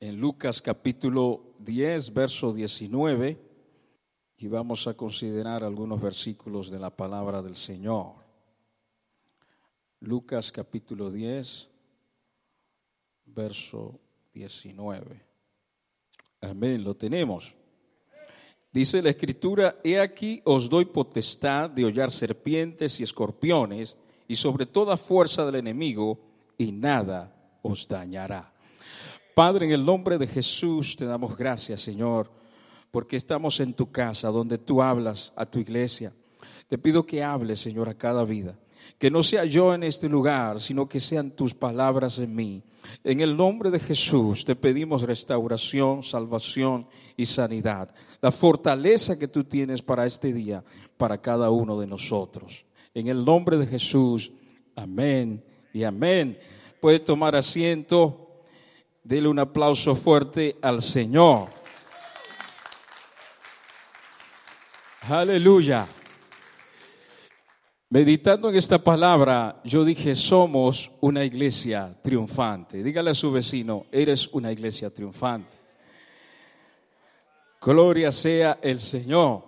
en Lucas capítulo 10, verso 19, y vamos a considerar algunos versículos de la palabra del Señor. Lucas capítulo 10, verso 19. Amén, lo tenemos. Dice la escritura, he aquí os doy potestad de hollar serpientes y escorpiones y sobre toda fuerza del enemigo y nada os dañará. Padre, en el nombre de Jesús te damos gracias, Señor, porque estamos en tu casa donde tú hablas a tu iglesia. Te pido que hables, Señor, a cada vida. Que no sea yo en este lugar, sino que sean tus palabras en mí. En el nombre de Jesús te pedimos restauración, salvación y sanidad. La fortaleza que tú tienes para este día, para cada uno de nosotros. En el nombre de Jesús, amén y amén. Puede tomar asiento. Dele un aplauso fuerte al Señor. Aleluya. Meditando en esta palabra, yo dije, somos una iglesia triunfante. Dígale a su vecino, eres una iglesia triunfante. Gloria sea el Señor.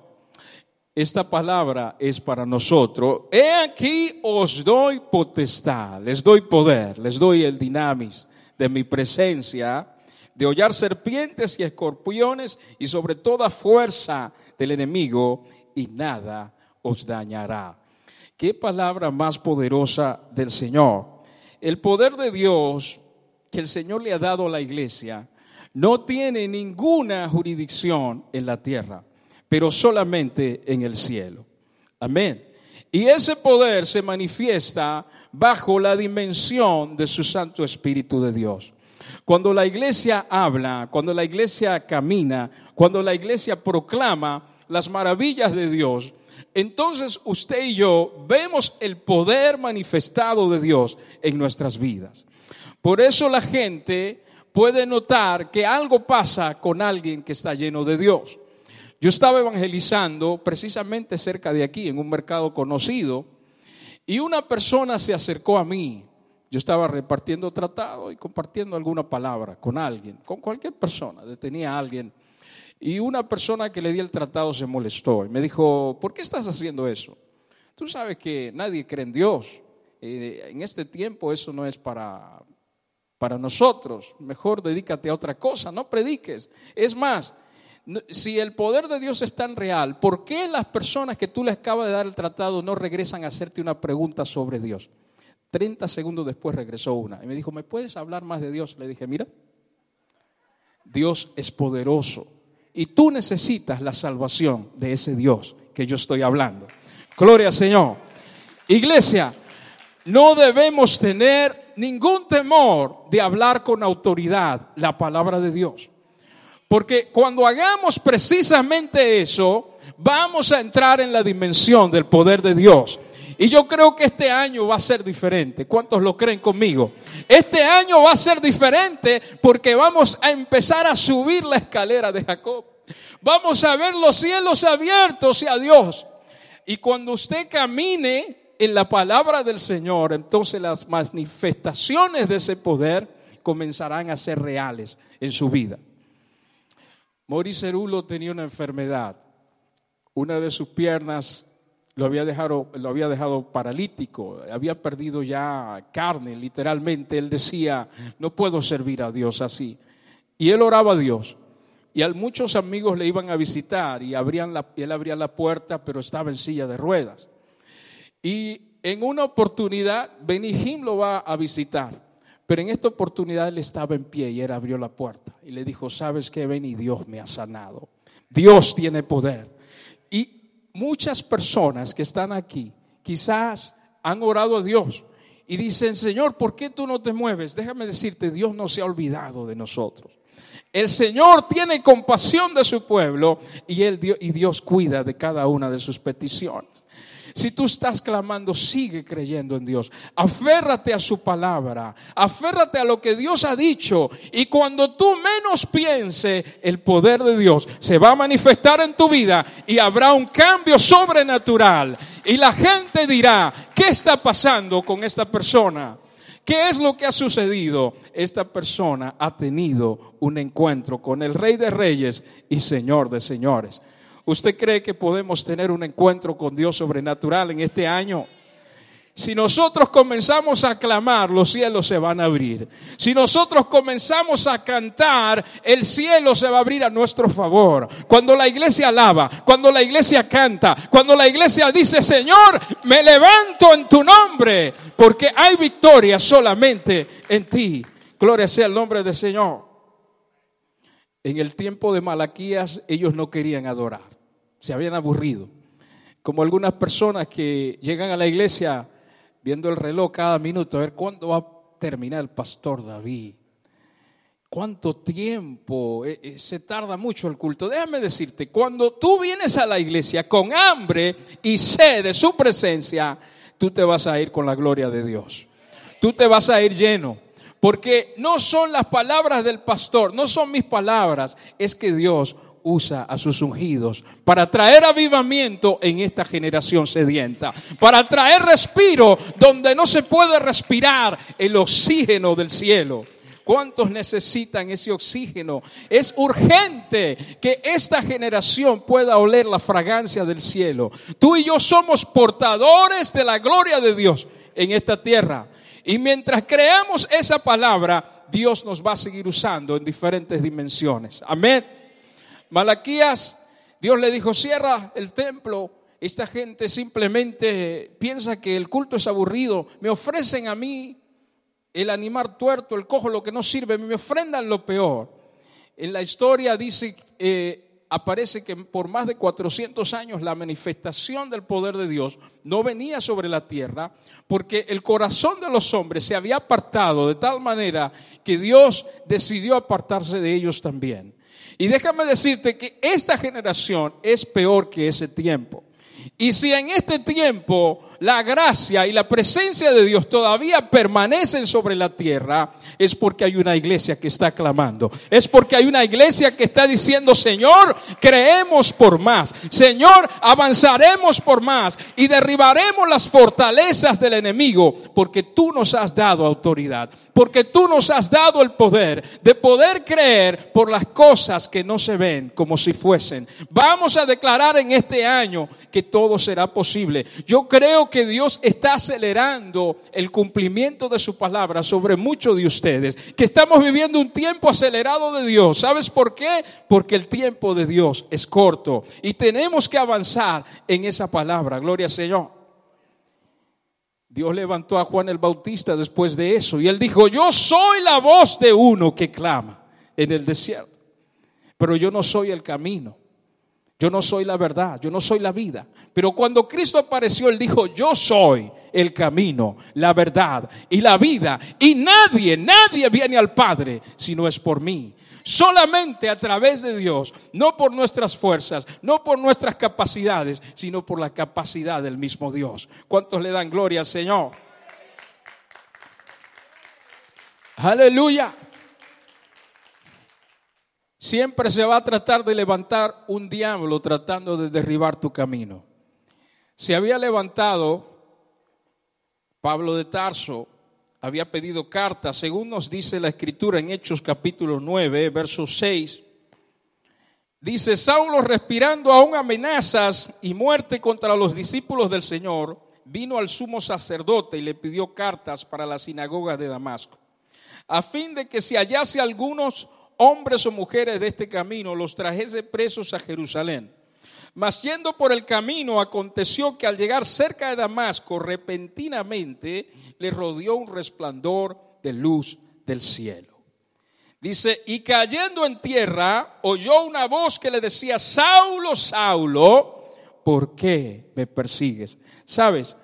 Esta palabra es para nosotros. He aquí os doy potestad, les doy poder, les doy el dinamis de mi presencia, de hollar serpientes y escorpiones y sobre toda fuerza del enemigo y nada os dañará. Qué palabra más poderosa del Señor. El poder de Dios que el Señor le ha dado a la iglesia no tiene ninguna jurisdicción en la tierra, pero solamente en el cielo. Amén. Y ese poder se manifiesta bajo la dimensión de su Santo Espíritu de Dios. Cuando la iglesia habla, cuando la iglesia camina, cuando la iglesia proclama las maravillas de Dios, entonces usted y yo vemos el poder manifestado de Dios en nuestras vidas. Por eso la gente puede notar que algo pasa con alguien que está lleno de Dios. Yo estaba evangelizando precisamente cerca de aquí, en un mercado conocido, y una persona se acercó a mí. Yo estaba repartiendo tratado y compartiendo alguna palabra con alguien, con cualquier persona. Detenía a alguien. Y una persona que le di el tratado se molestó y me dijo, ¿por qué estás haciendo eso? Tú sabes que nadie cree en Dios. Eh, en este tiempo eso no es para, para nosotros. Mejor dedícate a otra cosa, no prediques. Es más, si el poder de Dios es tan real, ¿por qué las personas que tú les acabas de dar el tratado no regresan a hacerte una pregunta sobre Dios? 30 segundos después regresó una y me dijo, ¿me puedes hablar más de Dios? Le dije, mira, Dios es poderoso y tú necesitas la salvación de ese Dios que yo estoy hablando. Gloria al Señor. Iglesia, no debemos tener ningún temor de hablar con autoridad la palabra de Dios. Porque cuando hagamos precisamente eso, vamos a entrar en la dimensión del poder de Dios. Y yo creo que este año va a ser diferente. ¿Cuántos lo creen conmigo? Este año va a ser diferente porque vamos a empezar a subir la escalera de Jacob. Vamos a ver los cielos abiertos y a Dios. Y cuando usted camine en la palabra del Señor, entonces las manifestaciones de ese poder comenzarán a ser reales en su vida. Maurice Cerulo tenía una enfermedad. Una de sus piernas lo había, dejado, paralítico, había perdido ya carne, literalmente. Él decía, no puedo servir a Dios así. Y él oraba a Dios. Y a muchos amigos le iban a visitar y abrían la, él abría la puerta, pero estaba en silla de ruedas. Y en una oportunidad, Benny lo va a visitar. Pero en esta oportunidad él estaba en pie y él abrió la puerta y le dijo, sabes que ven y Dios me ha sanado. Dios tiene poder. Y muchas personas que están aquí quizás han orado a Dios y dicen, Señor, ¿por qué tú no te mueves? Déjame decirte, Dios no se ha olvidado de nosotros. El Señor tiene compasión de su pueblo y, él, y Dios cuida de cada una de sus peticiones. Si tú estás clamando, sigue creyendo en Dios. Aférrate a su palabra. Aférrate a lo que Dios ha dicho. Y cuando tú menos piense, el poder de Dios se va a manifestar en tu vida y habrá un cambio sobrenatural. Y la gente dirá, ¿qué está pasando con esta persona? ¿Qué es lo que ha sucedido? Esta persona ha tenido un encuentro con el Rey de Reyes y Señor de Señores. ¿Usted cree que podemos tener un encuentro con Dios sobrenatural en este año? Si nosotros comenzamos a clamar, los cielos se van a abrir. Si nosotros comenzamos a cantar, el cielo se va a abrir a nuestro favor. Cuando la iglesia alaba, cuando la iglesia canta, cuando la iglesia dice, Señor, me levanto en tu nombre, porque hay victoria solamente en ti. Gloria sea el nombre del Señor. En el tiempo de Malaquías ellos no querían adorar, se habían aburrido. Como algunas personas que llegan a la iglesia viendo el reloj cada minuto, a ver cuándo va a terminar el pastor David. ¿Cuánto tiempo? Eh, eh, se tarda mucho el culto. Déjame decirte, cuando tú vienes a la iglesia con hambre y sed de su presencia, tú te vas a ir con la gloria de Dios. Tú te vas a ir lleno. Porque no son las palabras del pastor, no son mis palabras, es que Dios usa a sus ungidos para traer avivamiento en esta generación sedienta, para traer respiro donde no se puede respirar el oxígeno del cielo. ¿Cuántos necesitan ese oxígeno? Es urgente que esta generación pueda oler la fragancia del cielo. Tú y yo somos portadores de la gloria de Dios en esta tierra. Y mientras creamos esa palabra, Dios nos va a seguir usando en diferentes dimensiones. Amén. Malaquías, Dios le dijo, cierra el templo. Esta gente simplemente piensa que el culto es aburrido. Me ofrecen a mí el animar tuerto, el cojo, lo que no sirve. Me ofrendan lo peor. En la historia dice, eh, aparece que por más de 400 años la manifestación del poder de Dios no venía sobre la tierra porque el corazón de los hombres se había apartado de tal manera que Dios decidió apartarse de ellos también. Y déjame decirte que esta generación es peor que ese tiempo. Y si en este tiempo la gracia y la presencia de Dios todavía permanecen sobre la tierra, es porque hay una iglesia que está clamando. Es porque hay una iglesia que está diciendo, Señor, creemos por más. Señor, avanzaremos por más y derribaremos las fortalezas del enemigo, porque tú nos has dado autoridad, porque tú nos has dado el poder de poder creer por las cosas que no se ven como si fuesen. Vamos a declarar en este año que todo será posible. Yo creo que Dios está acelerando el cumplimiento de su palabra sobre muchos de ustedes, que estamos viviendo un tiempo acelerado de Dios. ¿Sabes por qué? Porque el tiempo de Dios es corto y tenemos que avanzar en esa palabra. Gloria al Señor. Dios levantó a Juan el Bautista después de eso y él dijo, yo soy la voz de uno que clama en el desierto, pero yo no soy el camino. Yo no soy la verdad, yo no soy la vida. Pero cuando Cristo apareció, Él dijo, yo soy el camino, la verdad y la vida. Y nadie, nadie viene al Padre si no es por mí. Solamente a través de Dios, no por nuestras fuerzas, no por nuestras capacidades, sino por la capacidad del mismo Dios. ¿Cuántos le dan gloria al Señor? Aleluya. Siempre se va a tratar de levantar un diablo tratando de derribar tu camino. Se había levantado Pablo de Tarso, había pedido cartas, según nos dice la escritura en Hechos capítulo 9, verso 6. Dice, Saulo respirando aún amenazas y muerte contra los discípulos del Señor, vino al sumo sacerdote y le pidió cartas para la sinagoga de Damasco, a fin de que si hallase algunos hombres o mujeres de este camino, los trajese presos a Jerusalén. Mas yendo por el camino, aconteció que al llegar cerca de Damasco, repentinamente le rodeó un resplandor de luz del cielo. Dice, y cayendo en tierra, oyó una voz que le decía, Saulo, Saulo, ¿por qué me persigues? Sabes,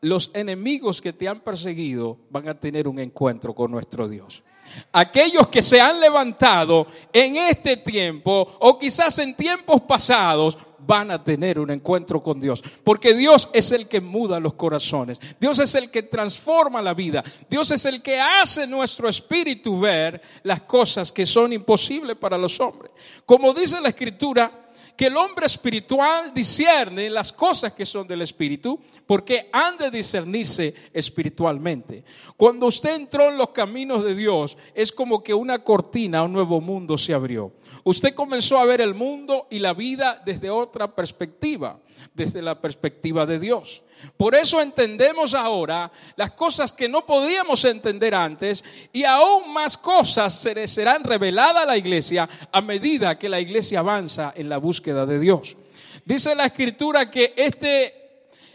los enemigos que te han perseguido van a tener un encuentro con nuestro Dios aquellos que se han levantado en este tiempo o quizás en tiempos pasados van a tener un encuentro con Dios. Porque Dios es el que muda los corazones. Dios es el que transforma la vida. Dios es el que hace nuestro espíritu ver las cosas que son imposibles para los hombres. Como dice la escritura, que el hombre espiritual discierne las cosas que son del espíritu, porque han de discernirse espiritualmente. Cuando usted entró en los caminos de Dios, es como que una cortina un nuevo mundo se abrió. Usted comenzó a ver el mundo y la vida desde otra perspectiva, desde la perspectiva de Dios. Por eso entendemos ahora las cosas que no podíamos entender antes y aún más cosas se serán reveladas a la iglesia a medida que la iglesia avanza en la búsqueda de Dios. Dice la escritura que este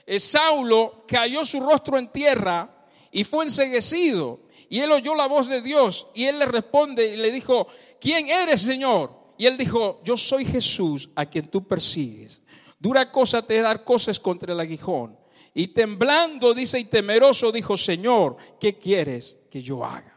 eh, Saulo cayó su rostro en tierra y fue enseguecido. Y él oyó la voz de Dios y él le responde y le dijo, ¿quién eres, Señor? Y él dijo, yo soy Jesús a quien tú persigues. Dura cosa te dar cosas contra el aguijón. Y temblando, dice, y temeroso, dijo, Señor, ¿qué quieres que yo haga?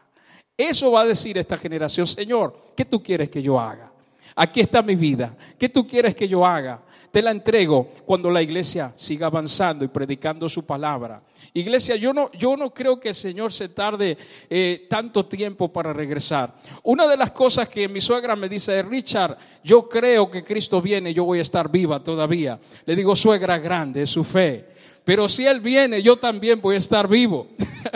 Eso va a decir esta generación, Señor, ¿qué tú quieres que yo haga? Aquí está mi vida. ¿Qué tú quieres que yo haga? Te la entrego cuando la iglesia siga avanzando y predicando su palabra. Iglesia, yo no, yo no creo que el Señor se tarde eh, tanto tiempo para regresar. Una de las cosas que mi suegra me dice, Richard, yo creo que Cristo viene, yo voy a estar viva todavía. Le digo, suegra grande, es su fe. Pero si Él viene, yo también voy a estar vivo.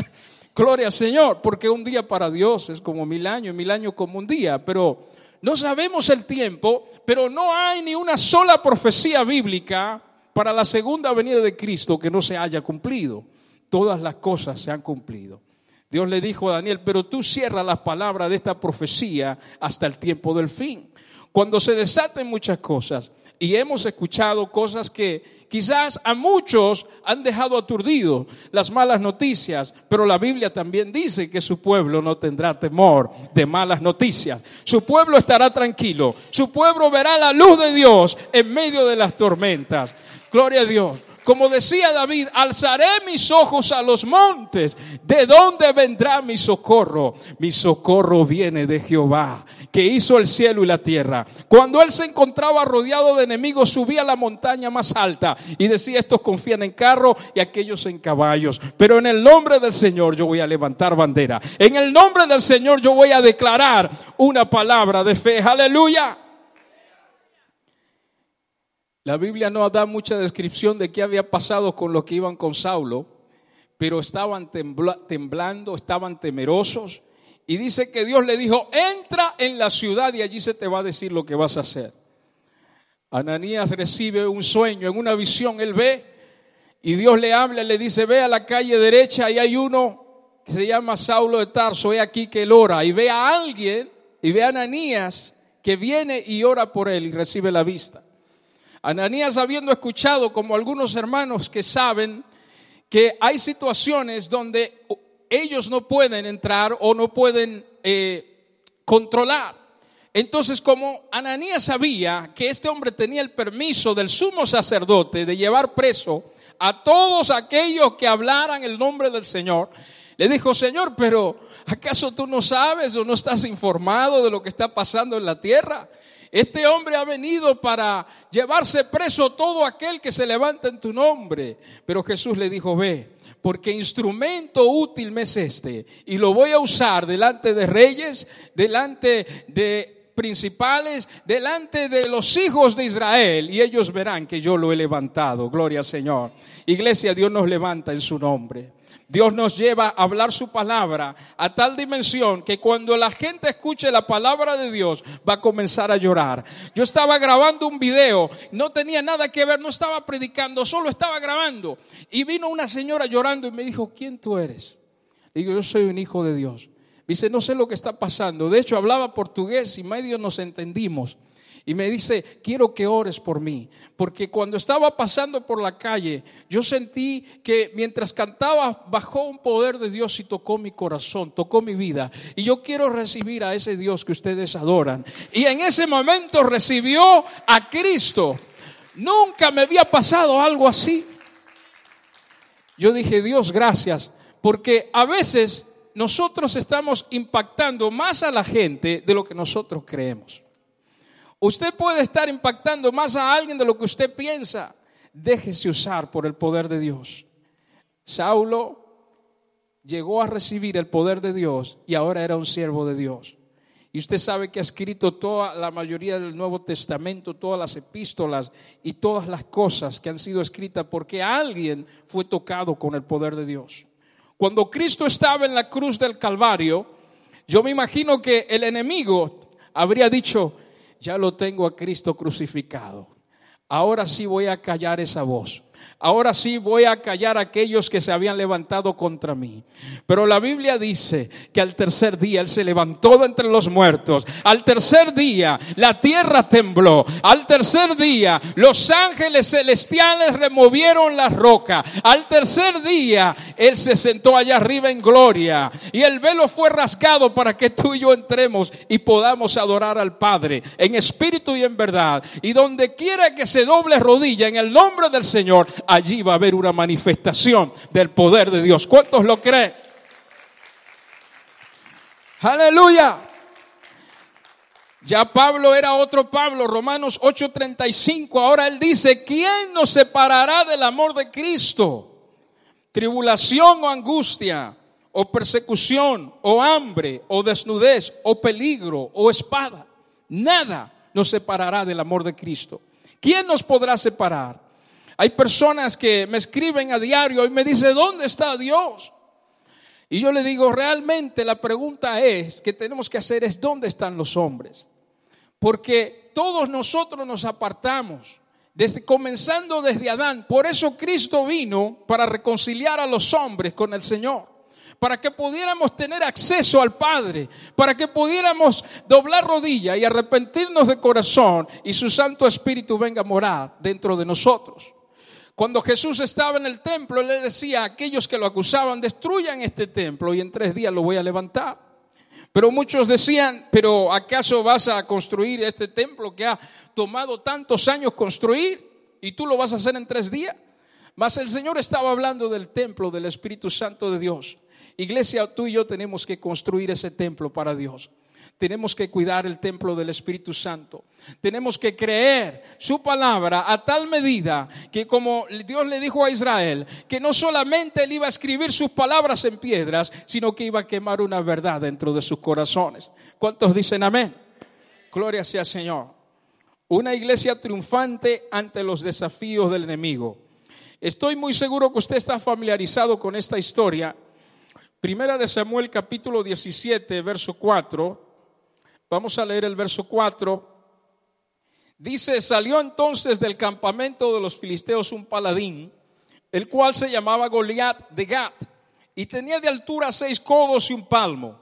Gloria al Señor, porque un día para Dios es como mil años, mil años como un día, pero no sabemos el tiempo, pero no hay ni una sola profecía bíblica para la segunda venida de Cristo que no se haya cumplido. Todas las cosas se han cumplido. Dios le dijo a Daniel, pero tú cierras las palabras de esta profecía hasta el tiempo del fin. Cuando se desaten muchas cosas, y hemos escuchado cosas que quizás a muchos han dejado aturdidos, las malas noticias, pero la Biblia también dice que su pueblo no tendrá temor de malas noticias. Su pueblo estará tranquilo, su pueblo verá la luz de Dios en medio de las tormentas. Gloria a Dios. Como decía David, alzaré mis ojos a los montes. ¿De dónde vendrá mi socorro? Mi socorro viene de Jehová, que hizo el cielo y la tierra. Cuando él se encontraba rodeado de enemigos, subía a la montaña más alta y decía, estos confían en carro y aquellos en caballos. Pero en el nombre del Señor yo voy a levantar bandera. En el nombre del Señor yo voy a declarar una palabra de fe. Aleluya. La Biblia no da mucha descripción de qué había pasado con los que iban con Saulo, pero estaban temblando, estaban temerosos. Y dice que Dios le dijo, entra en la ciudad y allí se te va a decir lo que vas a hacer. Ananías recibe un sueño, en una visión él ve y Dios le habla, le dice, ve a la calle derecha y hay uno que se llama Saulo de Tarso, ve aquí que él ora y ve a alguien y ve a Ananías que viene y ora por él y recibe la vista. Ananías habiendo escuchado como algunos hermanos que saben que hay situaciones donde ellos no pueden entrar o no pueden eh, controlar. Entonces, como Ananías sabía que este hombre tenía el permiso del sumo sacerdote de llevar preso a todos aquellos que hablaran el nombre del Señor, le dijo, Señor, pero ¿acaso tú no sabes o no estás informado de lo que está pasando en la tierra? Este hombre ha venido para llevarse preso todo aquel que se levanta en tu nombre. Pero Jesús le dijo, ve, porque instrumento útil me es este. Y lo voy a usar delante de reyes, delante de principales, delante de los hijos de Israel. Y ellos verán que yo lo he levantado. Gloria al Señor. Iglesia, Dios nos levanta en su nombre. Dios nos lleva a hablar su palabra a tal dimensión que cuando la gente escuche la palabra de Dios va a comenzar a llorar. Yo estaba grabando un video, no tenía nada que ver, no estaba predicando, solo estaba grabando. Y vino una señora llorando y me dijo, ¿quién tú eres? digo, yo soy un hijo de Dios. Dice, no sé lo que está pasando. De hecho, hablaba portugués y medio nos entendimos y me dice, quiero que ores por mí, porque cuando estaba pasando por la calle, yo sentí que mientras cantaba bajó un poder de Dios y tocó mi corazón, tocó mi vida, y yo quiero recibir a ese Dios que ustedes adoran. Y en ese momento recibió a Cristo. Nunca me había pasado algo así. Yo dije, Dios, gracias, porque a veces nosotros estamos impactando más a la gente de lo que nosotros creemos. Usted puede estar impactando más a alguien de lo que usted piensa. Déjese usar por el poder de Dios. Saulo llegó a recibir el poder de Dios y ahora era un siervo de Dios. Y usted sabe que ha escrito toda la mayoría del Nuevo Testamento, todas las epístolas y todas las cosas que han sido escritas porque alguien fue tocado con el poder de Dios. Cuando Cristo estaba en la cruz del Calvario, yo me imagino que el enemigo habría dicho, ya lo tengo a Cristo crucificado. Ahora sí voy a callar esa voz ahora sí voy a callar a aquellos que se habían levantado contra mí. Pero la Biblia dice que al tercer día Él se levantó de entre los muertos. Al tercer día la tierra tembló. Al tercer día los ángeles celestiales removieron la roca. Al tercer día Él se sentó allá arriba en gloria. Y el velo fue rasgado para que tú y yo entremos y podamos adorar al Padre en espíritu y en verdad. Y donde quiera que se doble rodilla en el nombre del Señor, allí va a haber una manifestación del poder de Dios. ¿Cuántos lo creen? Aleluya. Ya Pablo era otro Pablo, Romanos 8:35. Ahora él dice, ¿quién nos separará del amor de Cristo? Tribulación o angustia, o persecución, o hambre, o desnudez, o peligro, o espada. Nada nos separará del amor de Cristo. ¿Quién nos podrá separar? Hay personas que me escriben a diario y me dicen, ¿dónde está Dios? Y yo le digo, realmente la pregunta es que tenemos que hacer es, ¿dónde están los hombres? Porque todos nosotros nos apartamos, desde, comenzando desde Adán. Por eso Cristo vino para reconciliar a los hombres con el Señor para que pudiéramos tener acceso al Padre, para que pudiéramos doblar rodilla y arrepentirnos de corazón y su Santo Espíritu venga a morar dentro de nosotros. Cuando Jesús estaba en el templo, le decía a aquellos que lo acusaban, destruyan este templo y en tres días lo voy a levantar. Pero muchos decían, pero ¿acaso vas a construir este templo que ha tomado tantos años construir y tú lo vas a hacer en tres días? Mas el Señor estaba hablando del templo del Espíritu Santo de Dios. Iglesia, tú y yo tenemos que construir ese templo para Dios. Tenemos que cuidar el templo del Espíritu Santo. Tenemos que creer su palabra a tal medida que como Dios le dijo a Israel, que no solamente él iba a escribir sus palabras en piedras, sino que iba a quemar una verdad dentro de sus corazones. ¿Cuántos dicen amén? Gloria sea Señor. Una iglesia triunfante ante los desafíos del enemigo. Estoy muy seguro que usted está familiarizado con esta historia. Primera de Samuel capítulo 17, verso 4. Vamos a leer el verso 4. Dice, salió entonces del campamento de los filisteos un paladín, el cual se llamaba Goliat de Gat, y tenía de altura seis codos y un palmo,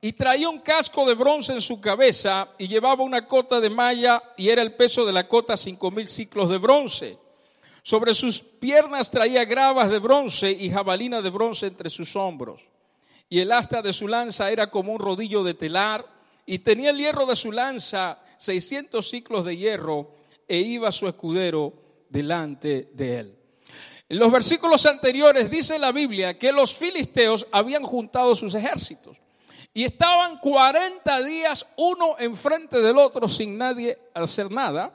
y traía un casco de bronce en su cabeza, y llevaba una cota de malla, y era el peso de la cota cinco mil ciclos de bronce. Sobre sus piernas traía gravas de bronce y jabalina de bronce entre sus hombros. Y el asta de su lanza era como un rodillo de telar, y tenía el hierro de su lanza 600 ciclos de hierro e iba su escudero delante de él. En los versículos anteriores dice la Biblia que los filisteos habían juntado sus ejércitos y estaban 40 días uno enfrente del otro sin nadie hacer nada,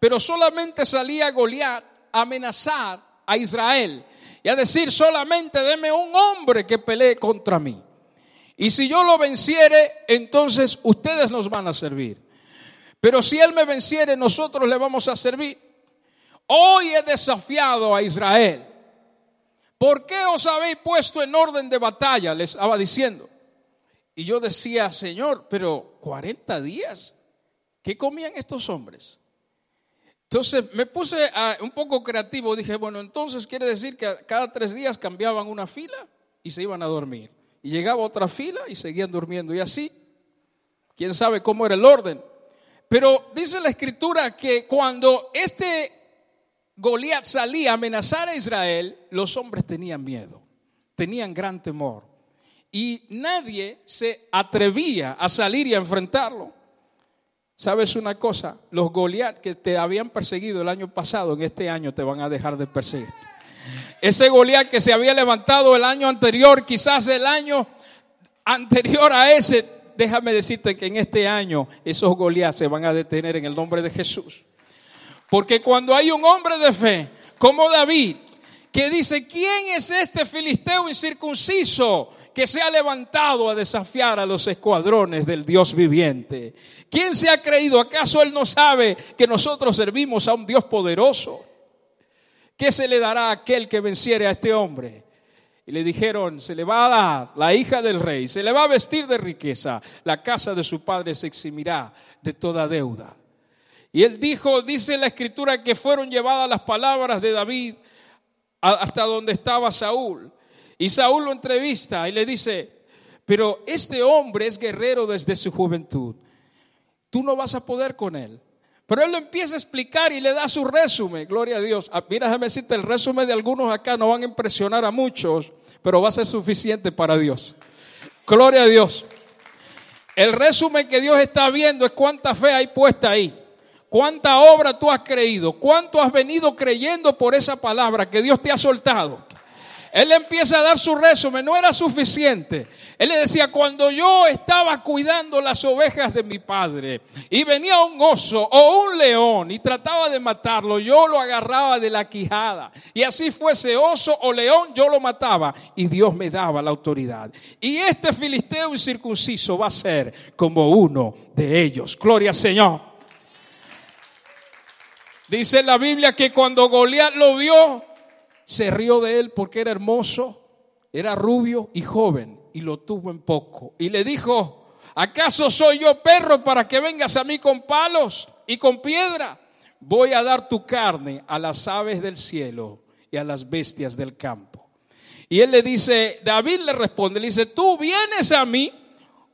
pero solamente salía Goliat a amenazar a Israel y a decir solamente deme un hombre que pelee contra mí. Y si yo lo venciere, entonces ustedes nos van a servir. Pero si Él me venciere, nosotros le vamos a servir. Hoy he desafiado a Israel. ¿Por qué os habéis puesto en orden de batalla? Les estaba diciendo. Y yo decía, Señor, pero 40 días, ¿qué comían estos hombres? Entonces me puse un poco creativo, dije, bueno, entonces quiere decir que cada tres días cambiaban una fila y se iban a dormir. Y llegaba otra fila y seguían durmiendo. Y así, quién sabe cómo era el orden. Pero dice la escritura que cuando este Goliat salía a amenazar a Israel, los hombres tenían miedo, tenían gran temor. Y nadie se atrevía a salir y a enfrentarlo. ¿Sabes una cosa? Los Goliat que te habían perseguido el año pasado, en este año te van a dejar de perseguir. Ese Goliat que se había levantado el año anterior, quizás el año anterior a ese, déjame decirte que en este año esos Goliat se van a detener en el nombre de Jesús. Porque cuando hay un hombre de fe como David, que dice, ¿quién es este filisteo incircunciso que se ha levantado a desafiar a los escuadrones del Dios viviente? ¿Quién se ha creído? ¿Acaso él no sabe que nosotros servimos a un Dios poderoso? ¿Qué se le dará a aquel que venciere a este hombre? Y le dijeron, se le va a dar la hija del rey, se le va a vestir de riqueza, la casa de su padre se eximirá de toda deuda. Y él dijo, dice la escritura, que fueron llevadas las palabras de David hasta donde estaba Saúl. Y Saúl lo entrevista y le dice, pero este hombre es guerrero desde su juventud. Tú no vas a poder con él. Pero él lo empieza a explicar y le da su resumen. Gloria a Dios. Ah, mira, déjame decirte, el resumen de algunos acá no van a impresionar a muchos, pero va a ser suficiente para Dios. Gloria a Dios. El resumen que Dios está viendo es cuánta fe hay puesta ahí. Cuánta obra tú has creído. Cuánto has venido creyendo por esa palabra que Dios te ha soltado. Él empieza a dar su resumen, no era suficiente. Él le decía, cuando yo estaba cuidando las ovejas de mi padre y venía un oso o un león y trataba de matarlo, yo lo agarraba de la quijada. Y así fuese oso o león, yo lo mataba y Dios me daba la autoridad. Y este filisteo incircunciso va a ser como uno de ellos. Gloria al Señor. Dice la Biblia que cuando Goliat lo vio, se rió de él porque era hermoso, era rubio y joven y lo tuvo en poco. Y le dijo, ¿acaso soy yo perro para que vengas a mí con palos y con piedra? Voy a dar tu carne a las aves del cielo y a las bestias del campo. Y él le dice, David le responde, le dice, tú vienes a mí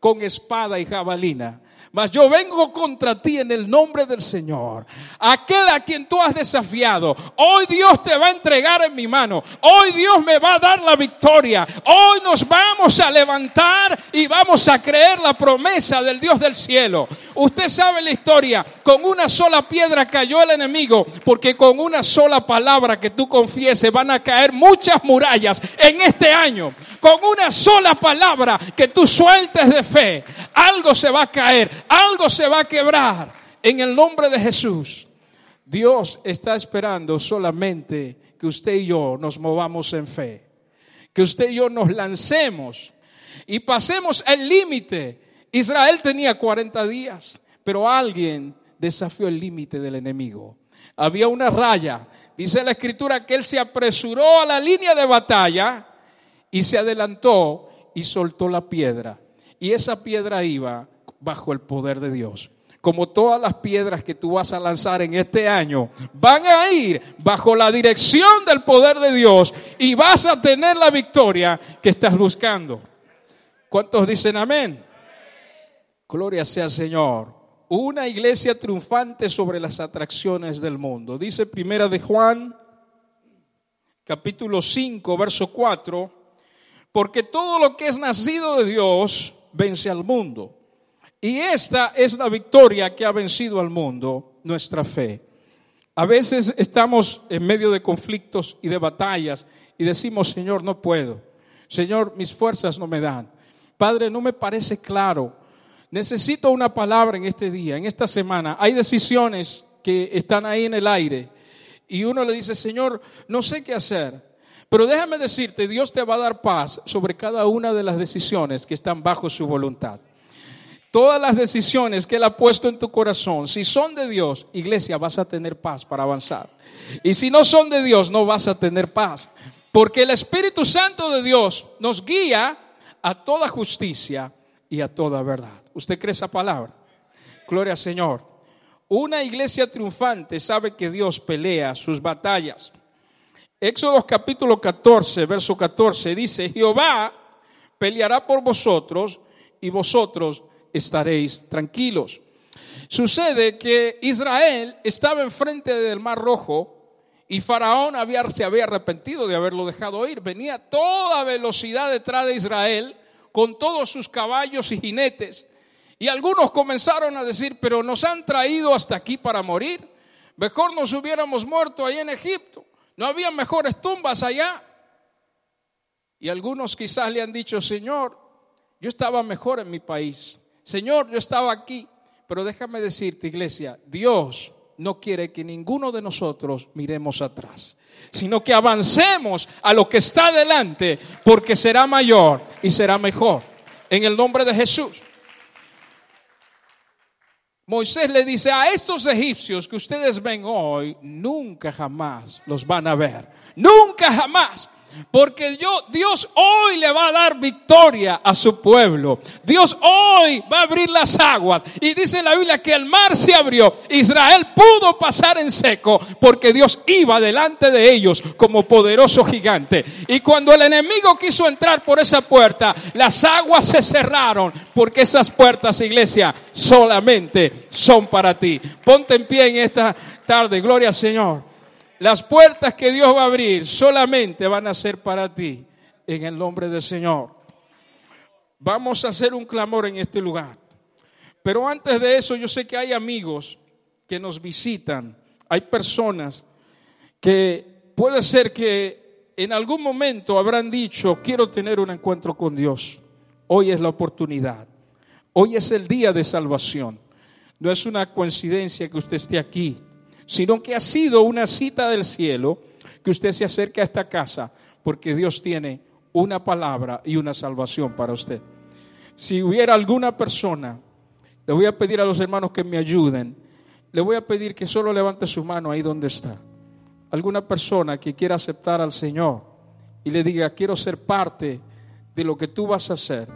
con espada y jabalina mas yo vengo contra ti en el nombre del Señor. Aquel a quien tú has desafiado. Hoy Dios te va a entregar en mi mano. Hoy Dios me va a dar la victoria. Hoy nos vamos a levantar y vamos a creer la promesa del Dios del cielo. Usted sabe la historia. Con una sola piedra cayó el enemigo. Porque con una sola palabra que tú confieses van a caer muchas murallas en este año. Con una sola palabra que tú sueltes de fe, algo se va a caer, algo se va a quebrar. En el nombre de Jesús, Dios está esperando solamente que usted y yo nos movamos en fe, que usted y yo nos lancemos y pasemos el límite. Israel tenía 40 días, pero alguien desafió el límite del enemigo. Había una raya. Dice la escritura que él se apresuró a la línea de batalla y se adelantó y soltó la piedra. Y esa piedra iba bajo el poder de Dios. Como todas las piedras que tú vas a lanzar en este año, van a ir bajo la dirección del poder de Dios y vas a tener la victoria que estás buscando. ¿Cuántos dicen amén? Gloria sea Señor. Una iglesia triunfante sobre las atracciones del mundo. Dice Primera de Juan, capítulo 5, verso 4 porque todo lo que es nacido de Dios vence al mundo. Y esta es la victoria que ha vencido al mundo, nuestra fe. A veces estamos en medio de conflictos y de batallas y decimos, Señor, no puedo. Señor, mis fuerzas no me dan. Padre, no me parece claro. Necesito una palabra en este día, en esta semana. Hay decisiones que están ahí en el aire. Y uno le dice, Señor, no sé qué hacer. Pero déjame decirte, Dios te va a dar paz sobre cada una de las decisiones que están bajo su voluntad. Todas las decisiones que Él ha puesto en tu corazón, si son de Dios, iglesia, vas a tener paz para avanzar. Y si no son de Dios, no vas a tener paz. Porque el Espíritu Santo de Dios nos guía a toda justicia y a toda verdad. ¿Usted cree esa palabra? Gloria al Señor. Una iglesia triunfante sabe que Dios pelea sus batallas. Éxodo capítulo 14, verso 14 dice, Jehová peleará por vosotros y vosotros estaréis tranquilos. Sucede que Israel estaba enfrente del Mar Rojo y Faraón había, se había arrepentido de haberlo dejado ir. Venía toda velocidad detrás de Israel con todos sus caballos y jinetes. Y algunos comenzaron a decir, pero nos han traído hasta aquí para morir. Mejor nos hubiéramos muerto ahí en Egipto. No había mejores tumbas allá. Y algunos quizás le han dicho, Señor, yo estaba mejor en mi país. Señor, yo estaba aquí. Pero déjame decirte, iglesia, Dios no quiere que ninguno de nosotros miremos atrás, sino que avancemos a lo que está delante, porque será mayor y será mejor. En el nombre de Jesús. Moisés le dice a estos egipcios que ustedes ven hoy, nunca jamás los van a ver. Nunca jamás. Porque Dios hoy le va a dar victoria a su pueblo. Dios hoy va a abrir las aguas. Y dice la Biblia que el mar se abrió. Israel pudo pasar en seco porque Dios iba delante de ellos como poderoso gigante. Y cuando el enemigo quiso entrar por esa puerta, las aguas se cerraron porque esas puertas, iglesia, solamente son para ti. Ponte en pie en esta tarde. Gloria al Señor. Las puertas que Dios va a abrir solamente van a ser para ti en el nombre del Señor. Vamos a hacer un clamor en este lugar. Pero antes de eso, yo sé que hay amigos que nos visitan. Hay personas que puede ser que en algún momento habrán dicho, quiero tener un encuentro con Dios. Hoy es la oportunidad. Hoy es el día de salvación. No es una coincidencia que usted esté aquí sino que ha sido una cita del cielo que usted se acerque a esta casa porque Dios tiene una palabra y una salvación para usted. Si hubiera alguna persona, le voy a pedir a los hermanos que me ayuden, le voy a pedir que solo levante su mano ahí donde está. Alguna persona que quiera aceptar al Señor y le diga, quiero ser parte de lo que tú vas a hacer,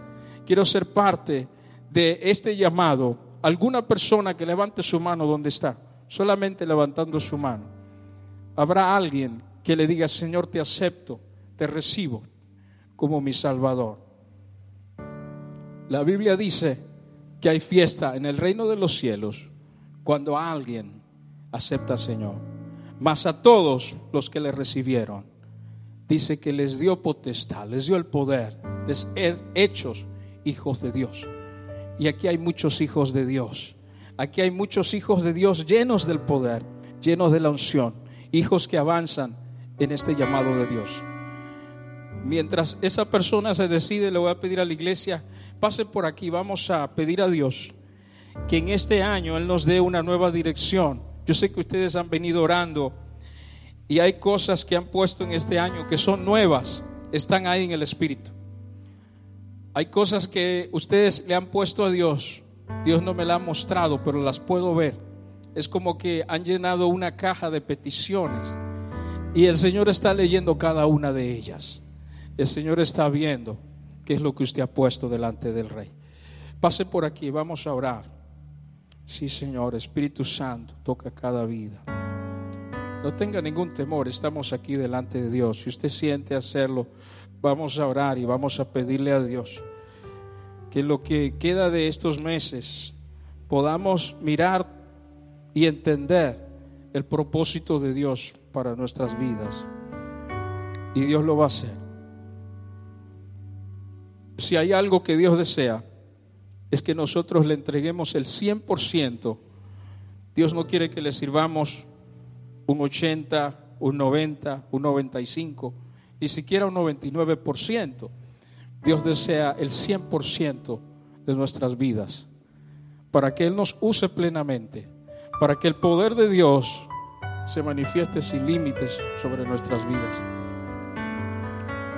quiero ser parte de este llamado. Alguna persona que levante su mano donde está solamente levantando su mano, habrá alguien que le diga, Señor, te acepto, te recibo como mi Salvador. La Biblia dice que hay fiesta en el reino de los cielos cuando alguien acepta al Señor. Mas a todos los que le recibieron, dice que les dio potestad, les dio el poder de ser hechos hijos de Dios. Y aquí hay muchos hijos de Dios Aquí hay muchos hijos de Dios llenos del poder, llenos de la unción, hijos que avanzan en este llamado de Dios. Mientras esa persona se decide, le voy a pedir a la iglesia, pase por aquí, vamos a pedir a Dios que en este año Él nos dé una nueva dirección. Yo sé que ustedes han venido orando y hay cosas que han puesto en este año que son nuevas, están ahí en el Espíritu. Hay cosas que ustedes le han puesto a Dios Dios no me la ha mostrado, pero las puedo ver. Es como que han llenado una caja de peticiones y el Señor está leyendo cada una de ellas. El Señor está viendo qué es lo que usted ha puesto delante del Rey. Pase por aquí, vamos a orar. Sí, Señor, Espíritu Santo, toca cada vida. No tenga ningún temor, estamos aquí delante de Dios. Si usted siente hacerlo, vamos a orar y vamos a pedirle a Dios que lo que queda de estos meses podamos mirar y entender el propósito de Dios para nuestras vidas. Y Dios lo va a hacer. Si hay algo que Dios desea, es que nosotros le entreguemos el 100%. Dios no quiere que le sirvamos un 80, un 90, un 95, ni siquiera un 99%. Dios desea el 100% de nuestras vidas, para que Él nos use plenamente, para que el poder de Dios se manifieste sin límites sobre nuestras vidas.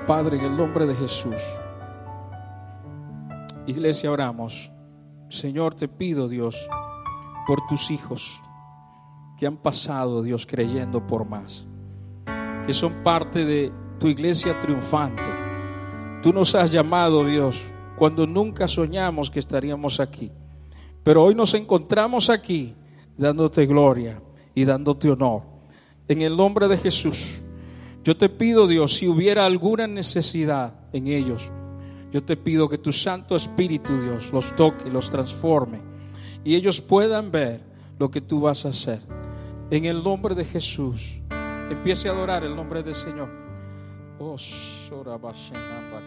Padre, en el nombre de Jesús, iglesia, oramos. Señor, te pido, Dios, por tus hijos que han pasado, Dios, creyendo por más, que son parte de tu iglesia triunfante Tú nos has llamado, Dios, cuando nunca soñamos que estaríamos aquí. Pero hoy nos encontramos aquí dándote gloria y dándote honor. En el nombre de Jesús, yo te pido, Dios, si hubiera alguna necesidad en ellos, yo te pido que tu Santo Espíritu, Dios, los toque, los transforme y ellos puedan ver lo que tú vas a hacer. En el nombre de Jesús, empiece a adorar el nombre del Señor. Oh, Oxorabaxenamba.